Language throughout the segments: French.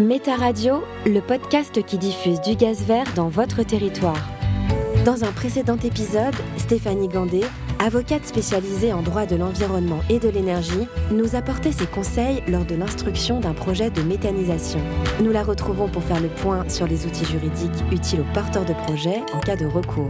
Méta Radio, le podcast qui diffuse du gaz vert dans votre territoire. Dans un précédent épisode, Stéphanie Gandé, avocate spécialisée en droit de l'environnement et de l'énergie, nous apportait ses conseils lors de l'instruction d'un projet de méthanisation. Nous la retrouvons pour faire le point sur les outils juridiques utiles aux porteurs de projets en cas de recours.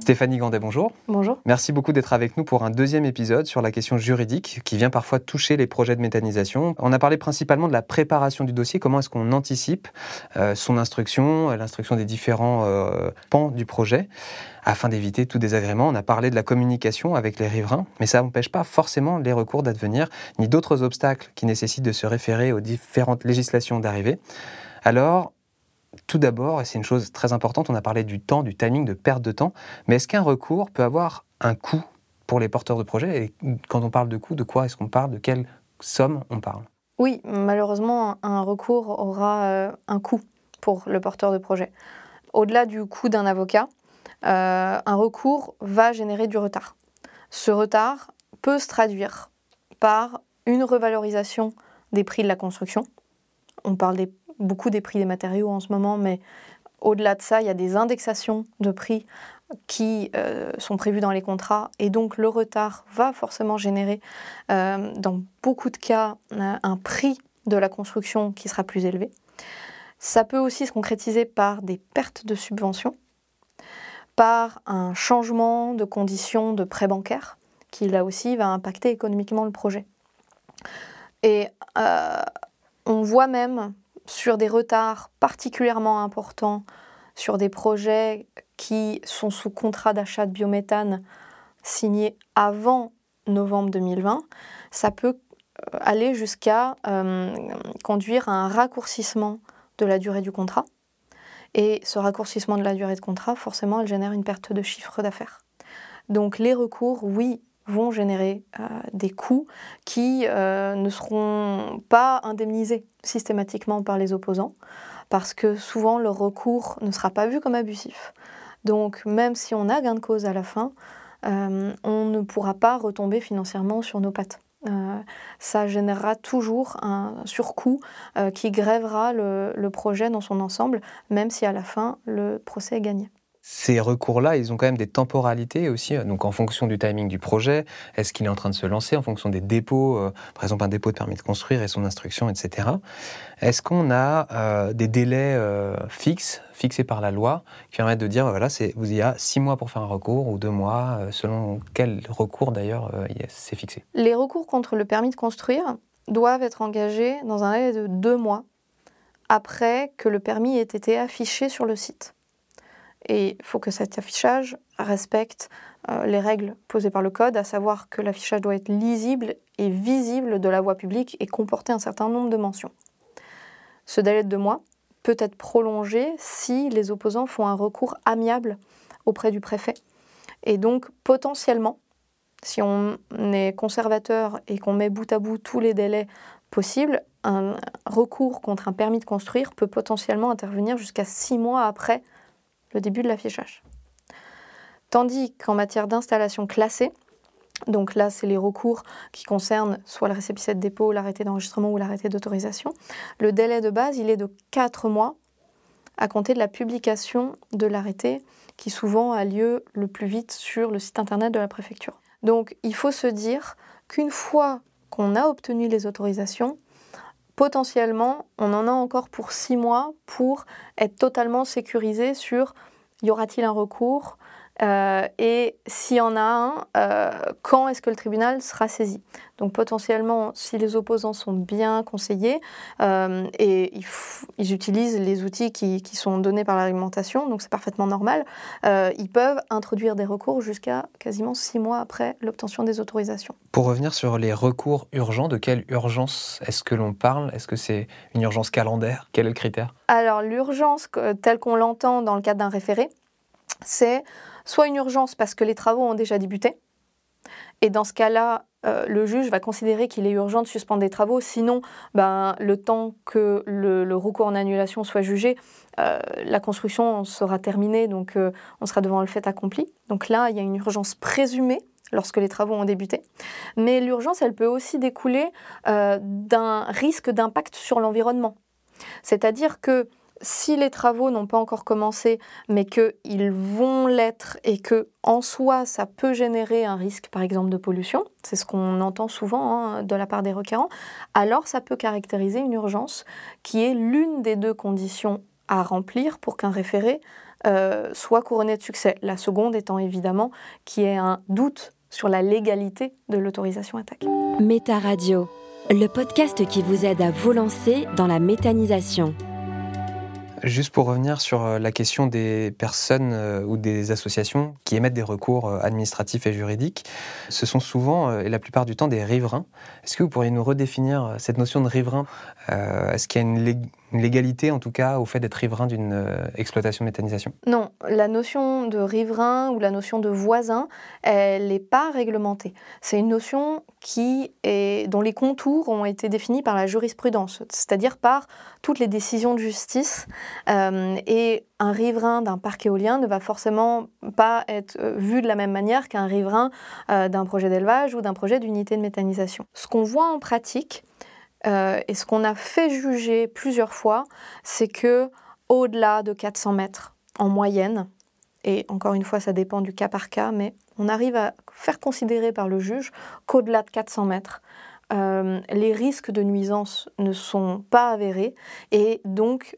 Stéphanie Gandet, bonjour. Bonjour. Merci beaucoup d'être avec nous pour un deuxième épisode sur la question juridique qui vient parfois toucher les projets de méthanisation. On a parlé principalement de la préparation du dossier, comment est-ce qu'on anticipe euh, son instruction, l'instruction des différents euh, pans du projet afin d'éviter tout désagrément? On a parlé de la communication avec les riverains, mais ça n'empêche pas forcément les recours d'advenir, ni d'autres obstacles qui nécessitent de se référer aux différentes législations d'arrivée. Alors, tout d'abord, et c'est une chose très importante, on a parlé du temps, du timing, de perte de temps, mais est-ce qu'un recours peut avoir un coût pour les porteurs de projets Et quand on parle de coût, de quoi est-ce qu'on parle De quelle somme on parle? Oui, malheureusement, un recours aura euh, un coût pour le porteur de projet. Au-delà du coût d'un avocat, euh, un recours va générer du retard. Ce retard peut se traduire par une revalorisation des prix de la construction. On parle des beaucoup des prix des matériaux en ce moment, mais au-delà de ça, il y a des indexations de prix qui euh, sont prévues dans les contrats et donc le retard va forcément générer euh, dans beaucoup de cas un prix de la construction qui sera plus élevé. Ça peut aussi se concrétiser par des pertes de subventions, par un changement de conditions de prêt bancaire qui là aussi va impacter économiquement le projet. Et euh, on voit même sur des retards particulièrement importants sur des projets qui sont sous contrat d'achat de biométhane signé avant novembre 2020, ça peut euh, aller jusqu'à euh, conduire à un raccourcissement de la durée du contrat. Et ce raccourcissement de la durée de contrat, forcément, elle génère une perte de chiffre d'affaires. Donc les recours, oui, vont générer euh, des coûts qui ne seront pas indemnisés systématiquement par les opposants, parce que souvent le recours ne sera pas vu comme abusif. Donc même si on a gain de cause à la fin, euh, on ne pourra pas retomber financièrement sur nos pattes. ça générera toujours un surcoût qui grèvera le, projet dans son ensemble, même si à la fin le procès est gagné. Ces recours-là, ils ont quand même des temporalités aussi, euh, donc en fonction du timing du projet, est-ce qu'il est en train de se lancer, en fonction des dépôts, euh, par exemple un dépôt de permis de construire et son instruction, etc. Est-ce qu'on a euh, des délais fixes, fixés par la loi, qui permettent de dire, voilà, vous y a six mois pour faire un recours ou deux mois, selon quel recours d'ailleurs c'est fixé? Les recours contre le permis de construire doivent être engagés dans un délai de deux mois après que le permis ait été affiché sur le site. Et il faut que cet affichage respecte euh, les règles posées par le code, à savoir que l'affichage doit être lisible et visible de la voie publique et comporter un certain nombre de mentions. Ce délai de deux mois peut être prolongé si les opposants font un recours amiable auprès du préfet. Et donc potentiellement, si on est conservateur et qu'on met bout à bout tous les délais possibles, un recours contre un permis de construire peut potentiellement intervenir jusqu'à six mois après le début de l'affichage. Tandis qu'en matière d'installation classée, donc là, c'est les recours qui concernent soit le récépissé de dépôt, l'arrêté d'enregistrement ou l'arrêté d'autorisation. Le délai de base, il est de 4 mois à compter de la publication de l'arrêté, qui souvent a lieu le plus vite sur le site internet de la préfecture. Donc il faut se dire qu'une fois qu'on a obtenu les autorisations, potentiellement, on en a encore pour six mois pour être totalement sécurisé sur y aura-t-il un recours? Euh, et s'il y en a un, euh, quand est-ce que le tribunal sera saisi? Donc potentiellement, si les opposants sont bien conseillés, euh, et ils utilisent les outils qui, sont donnés par la réglementation, donc c'est parfaitement normal. Ils peuvent introduire des recours jusqu'à quasiment six mois après l'obtention des autorisations. Pour revenir sur les recours urgents, de quelle urgence est-ce que l'on parle? Est-ce que c'est une urgence calendaire? Quel est le critère? Alors l'urgence telle qu'on l'entend dans le cadre d'un référé, c'est soit une urgence parce que les travaux ont déjà débuté, et dans ce cas-là, euh, le juge va considérer qu'il est urgent de suspendre des travaux. Sinon, ben, le temps que le, recours en annulation soit jugé, euh, la construction sera terminée, donc euh, on sera devant le fait accompli. Donc là, il y a une urgence présumée lorsque les travaux ont débuté. Mais l'urgence, elle peut aussi découler d'un risque d'impact sur l'environnement. C'est-à-dire que si les travaux n'ont pas encore commencé, mais qu'ils vont l'être et que en soi ça peut générer un risque, par exemple, de pollution, c'est ce qu'on entend souvent hein, de la part des requérants, alors ça peut caractériser une urgence qui est l'une des deux conditions à remplir pour qu'un référé euh, soit couronné de succès. La seconde étant évidemment qu'il y ait un doute sur la légalité de l'autorisation attaque. Méta Radio, le podcast qui vous aide à vous lancer dans la méthanisation. Juste pour revenir sur euh, la question des personnes euh, ou des associations qui émettent des recours euh, administratifs et juridiques, ce sont souvent et la plupart du temps des riverains. Est-ce que vous pourriez nous redéfinir cette notion de riverain? Est-ce qu'il y a une, une légalité en tout cas au fait d'être riverain d'une euh, exploitation de méthanisation? Non, la notion de riverain ou la notion de voisin, elle n'est pas réglementée. C'est une notion qui est, dont les contours ont été définis par la jurisprudence, c'est-à-dire par toutes les décisions de justice. Euh, et un riverain d'un parc éolien ne va forcément pas être euh, vu de la même manière qu'un riverain d'un projet d'élevage ou d'un projet d'unité de méthanisation. Ce qu'on voit en pratique, euh, et ce qu'on a fait juger plusieurs fois, c'est que au-delà de 400 mètres en moyenne, et encore une fois ça dépend du cas par cas, mais on arrive à faire considérer par le juge qu'au-delà de 400 mètres, euh, les risques de nuisance ne sont pas avérés et donc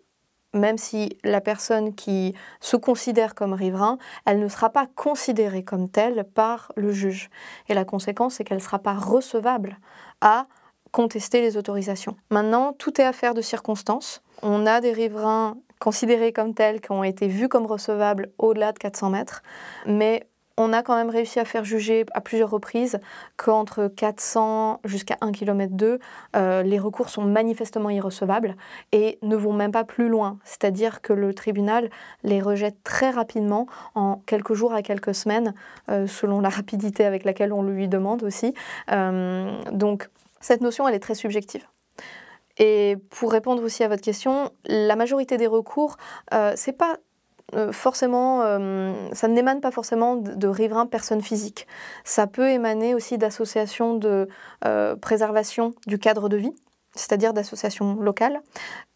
même si la personne qui se considère comme riverain, elle ne sera pas considérée comme telle par le juge. Et la conséquence, c'est qu'elle ne sera pas recevable à contester les autorisations. Maintenant, tout est affaire de circonstances. On a des riverains considérés comme tels qui ont été vus comme recevables au-delà de 400 mètres, mais on a quand même réussi à faire juger à plusieurs reprises qu'entre 400 jusqu'à 1 km 2, les recours sont manifestement irrecevables et ne vont même pas plus loin. C'est-à-dire que le tribunal les rejette très rapidement, en quelques jours à quelques semaines, euh, selon la rapidité avec laquelle on lui demande aussi. Euh, donc cette notion, elle est très subjective. Et pour répondre aussi à votre question, la majorité des recours, euh, c'est pas euh, forcément, euh, ça n'émane pas forcément de, riverains personnes physiques. Ça peut émaner aussi d'associations de préservation du cadre de vie, c'est-à-dire d'associations locales,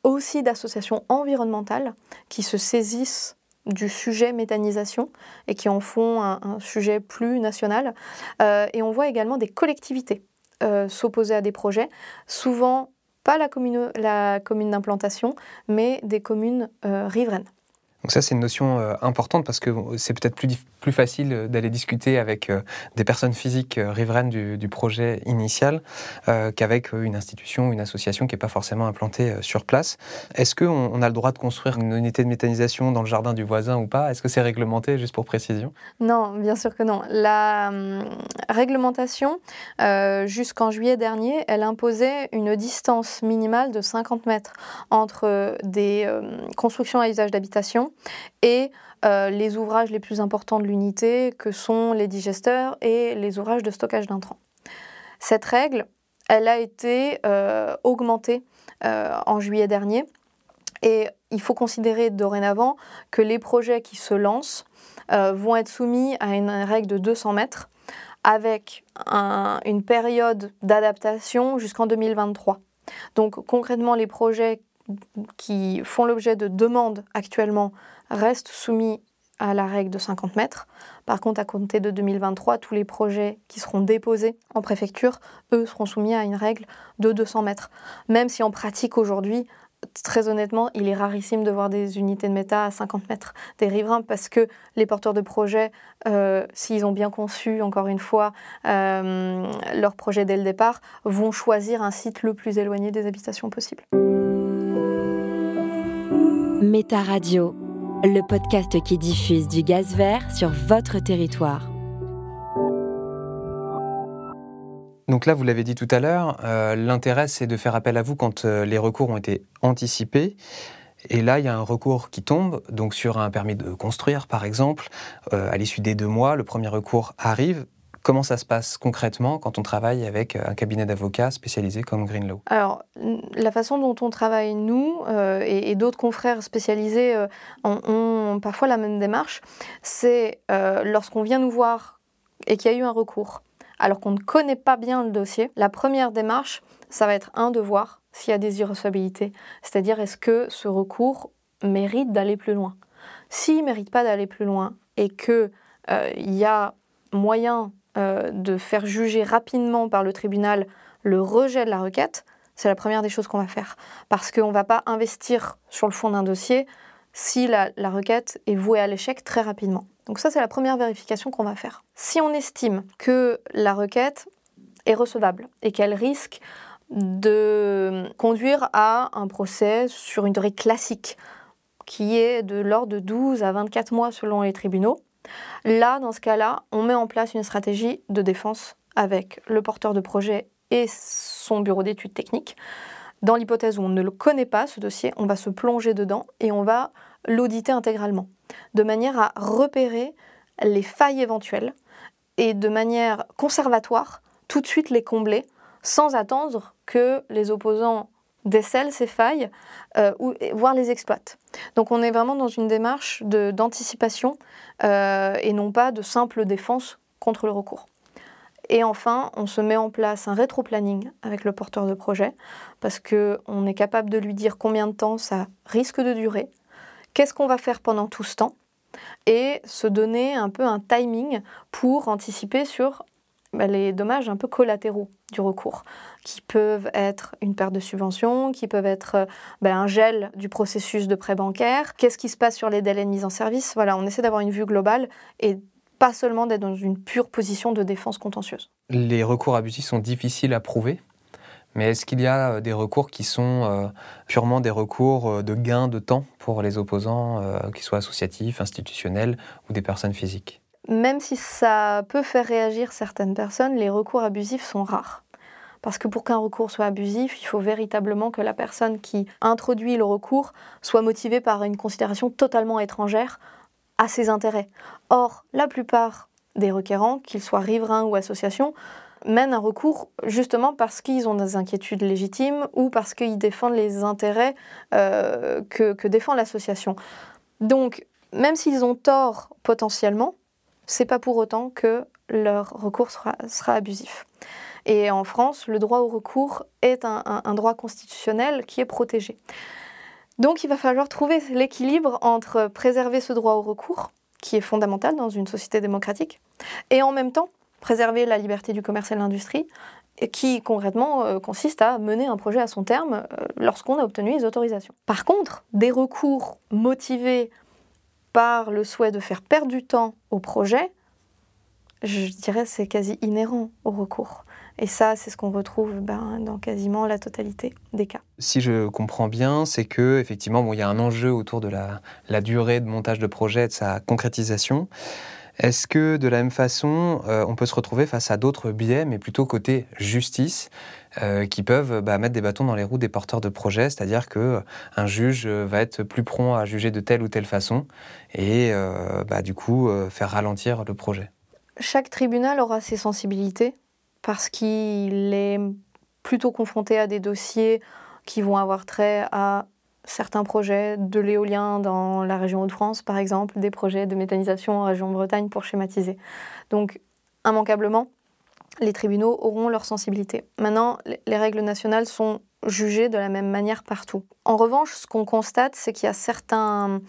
aussi d'associations environnementales qui se saisissent du sujet méthanisation et qui en font un, sujet plus national. et on voit également des collectivités euh, s'opposer à des projets, souvent pas la commune, la commune d'implantation, mais des communes euh, riveraines. Donc ça, c'est une notion euh, importante parce que c'est peut-être plus, facile euh, d'aller discuter avec euh, des personnes physiques riveraines du, projet initial qu'avec une institution, une association qui n'est pas forcément implantée sur place. Est-ce qu'on on a le droit de construire une unité de méthanisation dans le jardin du voisin ou pas? Est-ce que c'est réglementé, juste pour précision? Non, bien sûr que non. La hum, réglementation, jusqu'en juillet dernier, elle imposait une distance minimale de 50 mètres entre des constructions à usage d'habitation et euh, les ouvrages les plus importants de l'unité, que sont les digesteurs et les ouvrages de stockage d'intrants. Cette règle, elle a été euh, augmentée euh, en juillet dernier. Et il faut considérer dorénavant que les projets qui se lancent vont être soumis à une règle de 200 mètres avec une période d'adaptation jusqu'en 2023. Donc concrètement, les projets qui font l'objet de demandes actuellement restent soumis à la règle de 50 mètres. Par contre, à compter de 2023, tous les projets qui seront déposés en préfecture, eux, seront soumis à une règle de 200 mètres. Même si en pratique aujourd'hui, très honnêtement, il est rarissime de voir des unités de méta à 50 mètres des riverains parce que les porteurs de projets, euh, s'ils ont bien conçu, encore une fois, euh, leur projet dès le départ, vont choisir un site le plus éloigné des habitations possibles. Méta Radio, le podcast qui diffuse du gaz vert sur votre territoire. Donc là, vous l'avez dit tout à l'heure, euh, l'intérêt c'est de faire appel à vous quand euh, les recours ont été anticipés. Et là, il y a un recours qui tombe, donc sur un permis de construire, par exemple. Euh, à l'issue des deux mois, le premier recours arrive. Comment ça se passe concrètement quand on travaille avec un cabinet d'avocats spécialisé comme Greenlaw? Alors, la façon dont on travaille, nous, euh, et, d'autres confrères spécialisés euh, ont, parfois la même démarche, c'est euh, lorsqu'on vient nous voir et qu'il y a eu un recours, alors qu'on ne connaît pas bien le dossier, la première démarche, ça va être un, de voir s'il y a des irrecevabilités. C'est-à-dire, est-ce que ce recours mérite d'aller plus loin? S'il ne mérite pas d'aller plus loin et qu'il il y a moyen euh, de faire juger rapidement par le tribunal le rejet de la requête, c'est la première des choses qu'on va faire. Parce qu'on ne va pas investir sur le fond d'un dossier si la, requête est vouée à l'échec très rapidement. Donc ça, c'est la première vérification qu'on va faire. Si on estime que la requête est recevable et qu'elle risque de conduire à un procès sur une durée classique, qui est de l'ordre de 12 à 24 mois selon les tribunaux, Là, dans ce cas-là, on met en place une stratégie de défense avec le porteur de projet et son bureau d'études techniques. Dans l'hypothèse où on ne le connaît pas, ce dossier, on va se plonger dedans et on va l'auditer intégralement, de manière à repérer les failles éventuelles et de manière conservatoire, tout de suite les combler, sans attendre que les opposants décèlent ces failles, euh, ou, voire les exploitent. Donc on est vraiment dans une démarche d'anticipation euh, et non pas de simple défense contre le recours. Et enfin, on se met en place un rétro-planning avec le porteur de projet parce qu'on est capable de lui dire combien de temps ça risque de durer, qu'est-ce qu'on va faire pendant tout ce temps et se donner un peu un timing pour anticiper sur bah, les dommages un peu collatéraux du recours, qui peuvent être une perte de subvention, qui peuvent être euh, bah, un gel du processus de prêt bancaire, qu'est-ce qui se passe sur les délais de mise en service? Voilà, on essaie d'avoir une vue globale et pas seulement d'être dans une pure position de défense contentieuse. Les recours abusifs sont difficiles à prouver, mais est-ce qu'il y a euh, des recours qui sont euh, purement des recours de gain de temps pour les opposants, qu'ils soient associatifs, institutionnels ou des personnes physiques? Même si ça peut faire réagir certaines personnes, les recours abusifs sont rares. Parce que pour qu'un recours soit abusif, il faut véritablement que la personne qui introduit le recours soit motivée par une considération totalement étrangère à ses intérêts. Or, la plupart des requérants, qu'ils soient riverains ou associations, mènent un recours justement parce qu'ils ont des inquiétudes légitimes ou parce qu'ils défendent les intérêts euh, que, que défend l'association. Donc, même s'ils ont tort potentiellement, c'est pas pour autant que leur recours sera, abusif. Et en France, le droit au recours est un, droit constitutionnel qui est protégé. Donc il va falloir trouver l'équilibre entre préserver ce droit au recours, qui est fondamental dans une société démocratique, et en même temps préserver la liberté du commerce et de l'industrie, qui concrètement euh, consiste à mener un projet à son terme euh, lorsqu'on a obtenu les autorisations. Par contre, des recours motivés par le souhait de faire perdre du temps au projet, je dirais c'est quasi inhérent au recours. Et ça, c'est ce qu'on retrouve ben, dans quasiment la totalité des cas. Si je comprends bien, c'est que effectivement, bon, il y a un enjeu autour de la, la, durée de montage de projet, de sa concrétisation. Est-ce que de la même façon, euh, on peut se retrouver face à d'autres biais, mais plutôt côté justice, euh, qui peuvent bah, mettre des bâtons dans les roues des porteurs de projets, c'est-à-dire que euh, un juge va être plus prompt à juger de telle ou telle façon et bah, du coup faire ralentir le projet? Chaque tribunal aura ses sensibilités parce qu'il est plutôt confronté à des dossiers qui vont avoir trait à certains projets de l'éolien dans la région Hauts-de-France, par exemple, des projets de méthanisation en région Bretagne pour schématiser. Donc, immanquablement, les tribunaux auront leur sensibilité. Maintenant, les règles nationales sont jugées de la même manière partout. En revanche, ce qu'on constate, c'est qu'il y a certains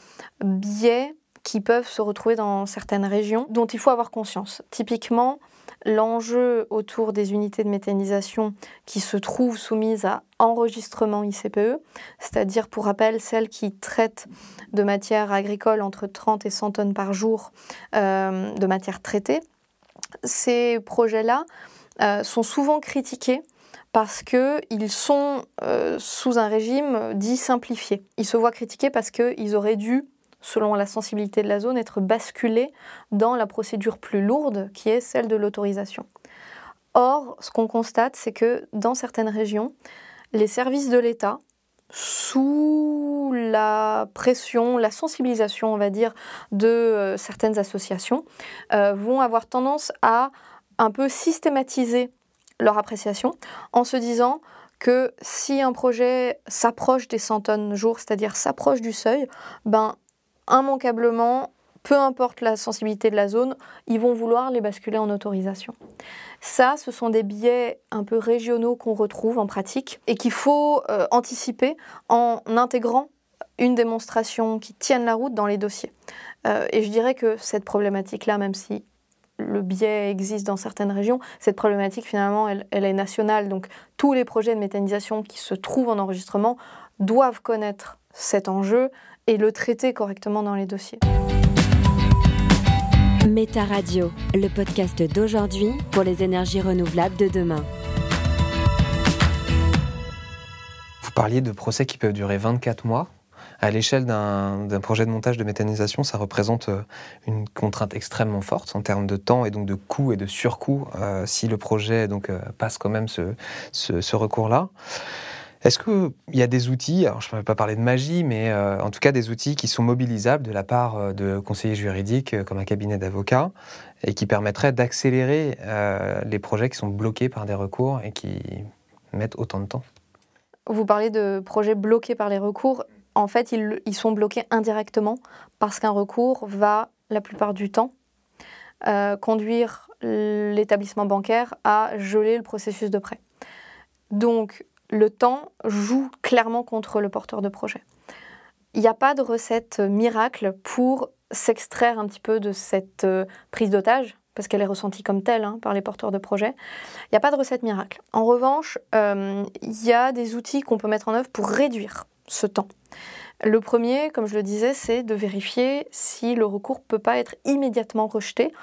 biais qui peuvent se retrouver dans certaines régions dont il faut avoir conscience. Typiquement, l'enjeu autour des unités de méthanisation qui se trouvent soumises à enregistrement ICPE, c'est-à-dire pour rappel celles qui traitent de matières agricoles entre 30 et 100 tonnes par jour euh, de matières traitées. Ces projets-là euh, sont souvent critiqués parce qu'ils sont euh, sous un régime dit simplifié. Ils se voient critiqués parce qu'ils auraient dû, selon la sensibilité de la zone, être basculés dans la procédure plus lourde qui est celle de l'autorisation. Or, ce qu'on constate, c'est que dans certaines régions, les services de l'État, sous la pression, la sensibilisation, on va dire, de euh, certaines associations, euh, vont avoir tendance à un peu systématiser leur appréciation en se disant que si un projet s'approche des 100 tonnes jour, c'est-à-dire s'approche du seuil, ben immanquablement, peu importe la sensibilité de la zone, ils vont vouloir les basculer en autorisation. Ça, ce sont des biais un peu régionaux qu'on retrouve en pratique et qu'il faut euh, anticiper en intégrant une démonstration qui tienne la route dans les dossiers. Euh, et je dirais que cette problématique-là, même si le biais existe dans certaines régions, cette problématique finalement, elle, elle, est nationale. Donc tous les projets de méthanisation qui se trouvent en enregistrement doivent connaître cet enjeu et le traiter correctement dans les dossiers. Méta Radio, le podcast d'aujourd'hui pour les énergies renouvelables de demain. Vous parliez de procès qui peuvent durer 24 mois. À l'échelle d'un projet de montage de méthanisation, ça représente euh, une contrainte extrêmement forte en termes de temps et donc de coûts et de surcoûts euh, si le projet donc, euh, passe quand même ce, ce, ce recours-là. Est-ce qu'il y a des outils, je ne peux pas parler de magie, mais euh, en tout cas des outils qui sont mobilisables de la part euh, de conseillers juridiques euh, comme un cabinet d'avocats et qui permettraient d'accélérer les projets qui sont bloqués par des recours et qui mettent autant de temps? Vous parlez de projets bloqués par les recours. En fait, ils, ils sont bloqués indirectement parce qu'un recours va, la plupart du temps, conduire l'établissement bancaire à geler le processus de prêt. Donc, le temps joue clairement contre le porteur de projet. Il n'y a pas de recette miracle pour s'extraire un petit peu de cette euh, prise d'otage, parce qu'elle est ressentie comme telle hein, par les porteurs de projet. Il n'y a pas de recette miracle. En revanche, euh, il y a des outils qu'on peut mettre en œuvre pour réduire ce temps. Le premier, comme je le disais, c'est de vérifier si le recours ne peut pas être immédiatement rejeté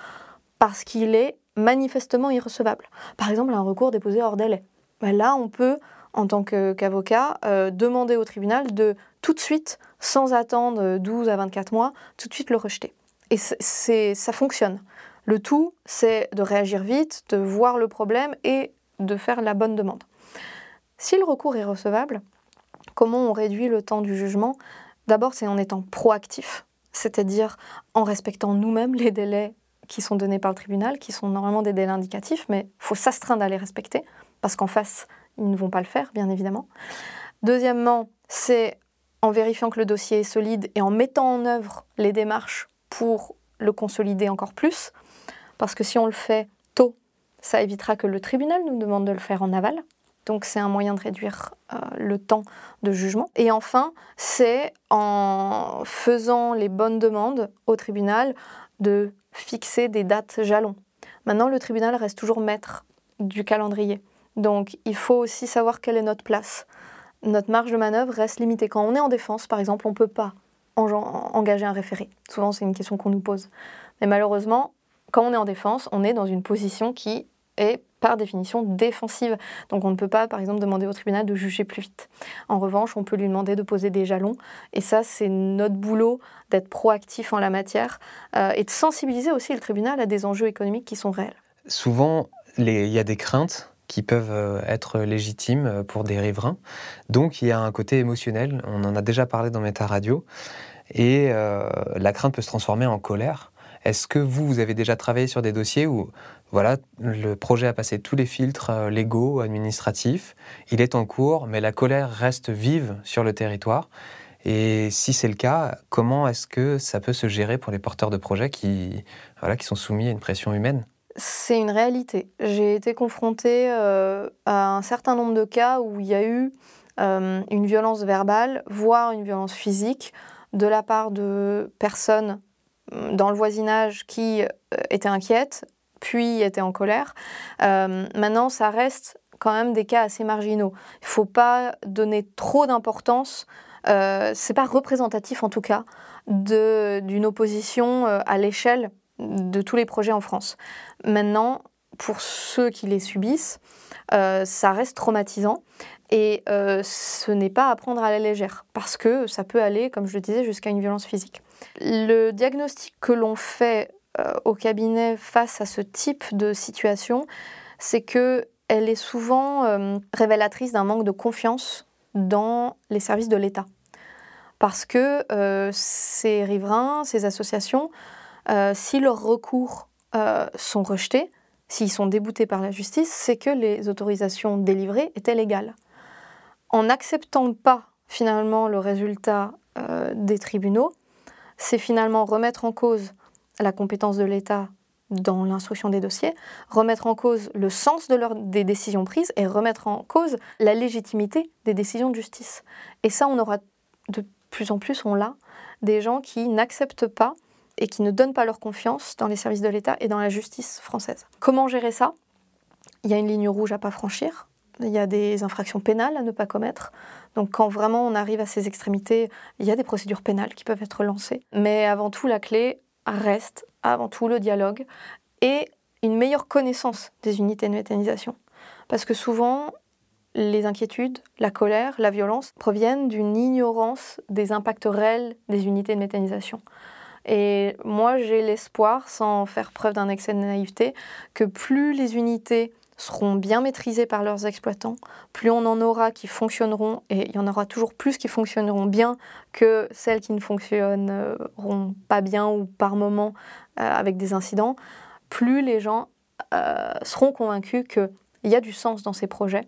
parce qu'il est manifestement irrecevable. Par exemple, un recours déposé hors délai. Ben là, on peut en tant qu'avocat, euh, demander au tribunal de tout de suite, sans attendre 12 à 24 mois, tout de suite le rejeter. Et ça fonctionne. Le tout, c'est de réagir vite, de voir le problème et de faire la bonne demande. Si le recours est recevable, comment on réduit le temps du jugement? D'abord, c'est en étant proactif, c'est-à-dire en respectant nous-mêmes les délais qui sont donnés par le tribunal, qui sont normalement des délais indicatifs, mais il faut s'astreindre à les respecter, parce qu'en face, ils ne vont pas le faire, bien évidemment. Deuxièmement, c'est en vérifiant que le dossier est solide et en mettant en œuvre les démarches pour le consolider encore plus. Parce que si on le fait tôt, ça évitera que le tribunal nous demande de le faire en aval. Donc c'est un moyen de réduire euh, le temps de jugement. Et enfin, c'est en faisant les bonnes demandes au tribunal de fixer des dates jalons. Maintenant, le tribunal reste toujours maître du calendrier. Donc il faut aussi savoir quelle est notre place. Notre marge de manœuvre reste limitée. Quand on est en défense, par exemple, on ne peut pas engager un référé. Souvent, c'est une question qu'on nous pose. Mais malheureusement, quand on est en défense, on est dans une position qui est par définition défensive. Donc on ne peut pas, par exemple, demander au tribunal de juger plus vite. En revanche, on peut lui demander de poser des jalons. Et ça, c'est notre boulot d'être proactif en la matière euh, et de sensibiliser aussi le tribunal à des enjeux économiques qui sont réels. Souvent, il y a des craintes qui peuvent euh, être légitimes euh, pour des riverains. Donc il y a un côté émotionnel, on en a déjà parlé dans Méta Radio, et euh, la crainte peut se transformer en colère. Est-ce que vous, vous avez déjà travaillé sur des dossiers où voilà, le projet a passé tous les filtres légaux, administratifs, il est en cours, mais la colère reste vive sur le territoire? Et si c'est le cas, comment est-ce que ça peut se gérer pour les porteurs de projets qui, voilà, qui sont soumis à une pression humaine? C'est une réalité. J'ai été confrontée euh, à un certain nombre de cas où il y a eu euh, une violence verbale, voire une violence physique, de la part de personnes mm, dans le voisinage qui euh, étaient inquiètes, puis étaient en colère. maintenant, ça reste quand même des cas assez marginaux. Il ne faut pas donner trop d'importance. C'est pas représentatif en tout cas d'une opposition à l'échelle de tous les projets en France. Maintenant, pour ceux qui les subissent, ça reste traumatisant. Et ce n'est pas à prendre à la légère, parce que ça peut aller, comme je le disais, jusqu'à une violence physique. Le diagnostic que l'on fait au cabinet face à ce type de situation, c'est que elle est souvent révélatrice d'un manque de confiance dans les services de l'État. Parce que euh, ces riverains, ces associations, euh, si leurs recours euh, sont rejetés, s'ils sont déboutés par la justice, c'est que les autorisations délivrées étaient légales. En n'acceptant pas finalement le résultat des tribunaux, c'est finalement remettre en cause la compétence de l'État dans l'instruction des dossiers, remettre en cause le sens de des décisions prises et remettre en cause la légitimité des décisions de justice. Et ça, on aura de plus en plus, on l'a, des gens qui n'acceptent pas et qui ne donnent pas leur confiance dans les services de l'État et dans la justice française. Comment gérer ça? Il y a une ligne rouge à pas franchir. Il y a des infractions pénales à ne pas commettre. Donc quand vraiment on arrive à ces extrémités, il y a des procédures pénales qui peuvent être lancées. Mais avant tout, la clé reste avant tout le dialogue et une meilleure connaissance des unités de méthanisation. Parce que souvent, les inquiétudes, la colère, la violence proviennent d'une ignorance des impacts réels des unités de méthanisation. Et moi, j'ai l'espoir, sans faire preuve d'un excès de naïveté, que plus les unités seront bien maîtrisées par leurs exploitants, plus on en aura qui fonctionneront, et il y en aura toujours plus qui fonctionneront bien que celles qui ne fonctionneront pas bien ou par moment euh, avec des incidents, plus les gens euh, seront convaincus qu'il y a du sens dans ces projets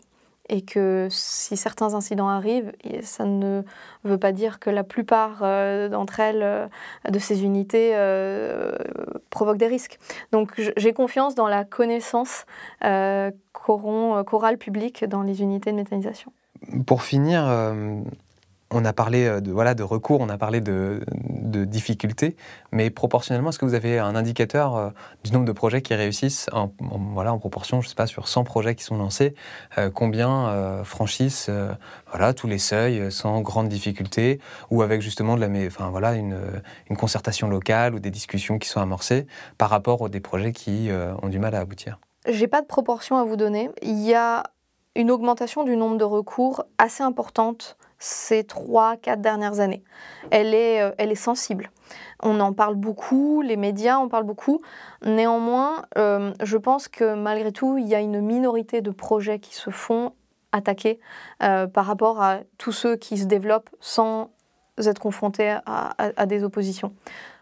et que si certains incidents arrivent, ça ne veut pas dire que la plupart euh, d'entre elles, euh, de ces unités, euh, provoquent des risques. Donc j'ai confiance dans la connaissance qu'aura le public dans les unités de méthanisation. Pour finir, on a parlé euh, de, voilà, de recours, on a parlé de, difficultés, mais proportionnellement, est-ce que vous avez un indicateur euh, du nombre de projets qui réussissent en, voilà, en proportion, je ne sais pas, sur 100 projets qui sont lancés, euh, combien franchissent voilà, tous les seuils sans grande difficulté ou avec justement de la, enfin, voilà, une, une, concertation locale ou des discussions qui sont amorcées par rapport aux des projets qui ont du mal à aboutir? J'ai pas de proportion à vous donner. Il y a une augmentation du nombre de recours assez importante ces trois, quatre dernières années. Elle est, euh, elle est sensible. On en parle beaucoup, les médias en parlent beaucoup. Néanmoins, euh, je pense que malgré tout, il y a une minorité de projets qui se font attaquer euh, par rapport à tous ceux qui se développent sans être confrontés à, des oppositions.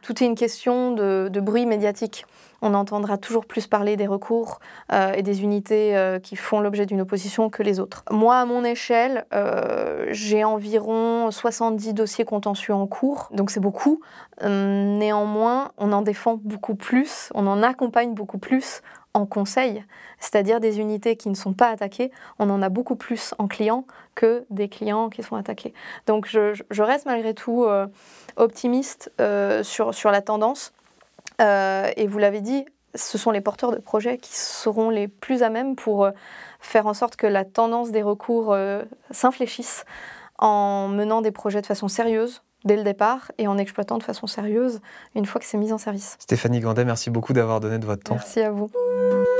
Tout est une question de, bruit médiatique on entendra toujours plus parler des recours euh, et des unités euh, qui font l'objet d'une opposition que les autres. Moi, à mon échelle, euh, j'ai environ 70 dossiers contentieux en cours, donc c'est beaucoup. néanmoins, on en défend beaucoup plus, on en accompagne beaucoup plus en conseil, c'est-à-dire des unités qui ne sont pas attaquées, on en a beaucoup plus en clients que des clients qui sont attaqués. Donc je, reste malgré tout optimiste sur, sur la tendance. Euh, et vous l'avez dit, ce sont les porteurs de projets qui seront les plus à même pour euh, faire en sorte que la tendance des recours euh, s'infléchisse en menant des projets de façon sérieuse, dès le départ et en exploitant de façon sérieuse une fois que c'est mis en service. Stéphanie Gandet, merci beaucoup d'avoir donné de votre temps. Merci à vous.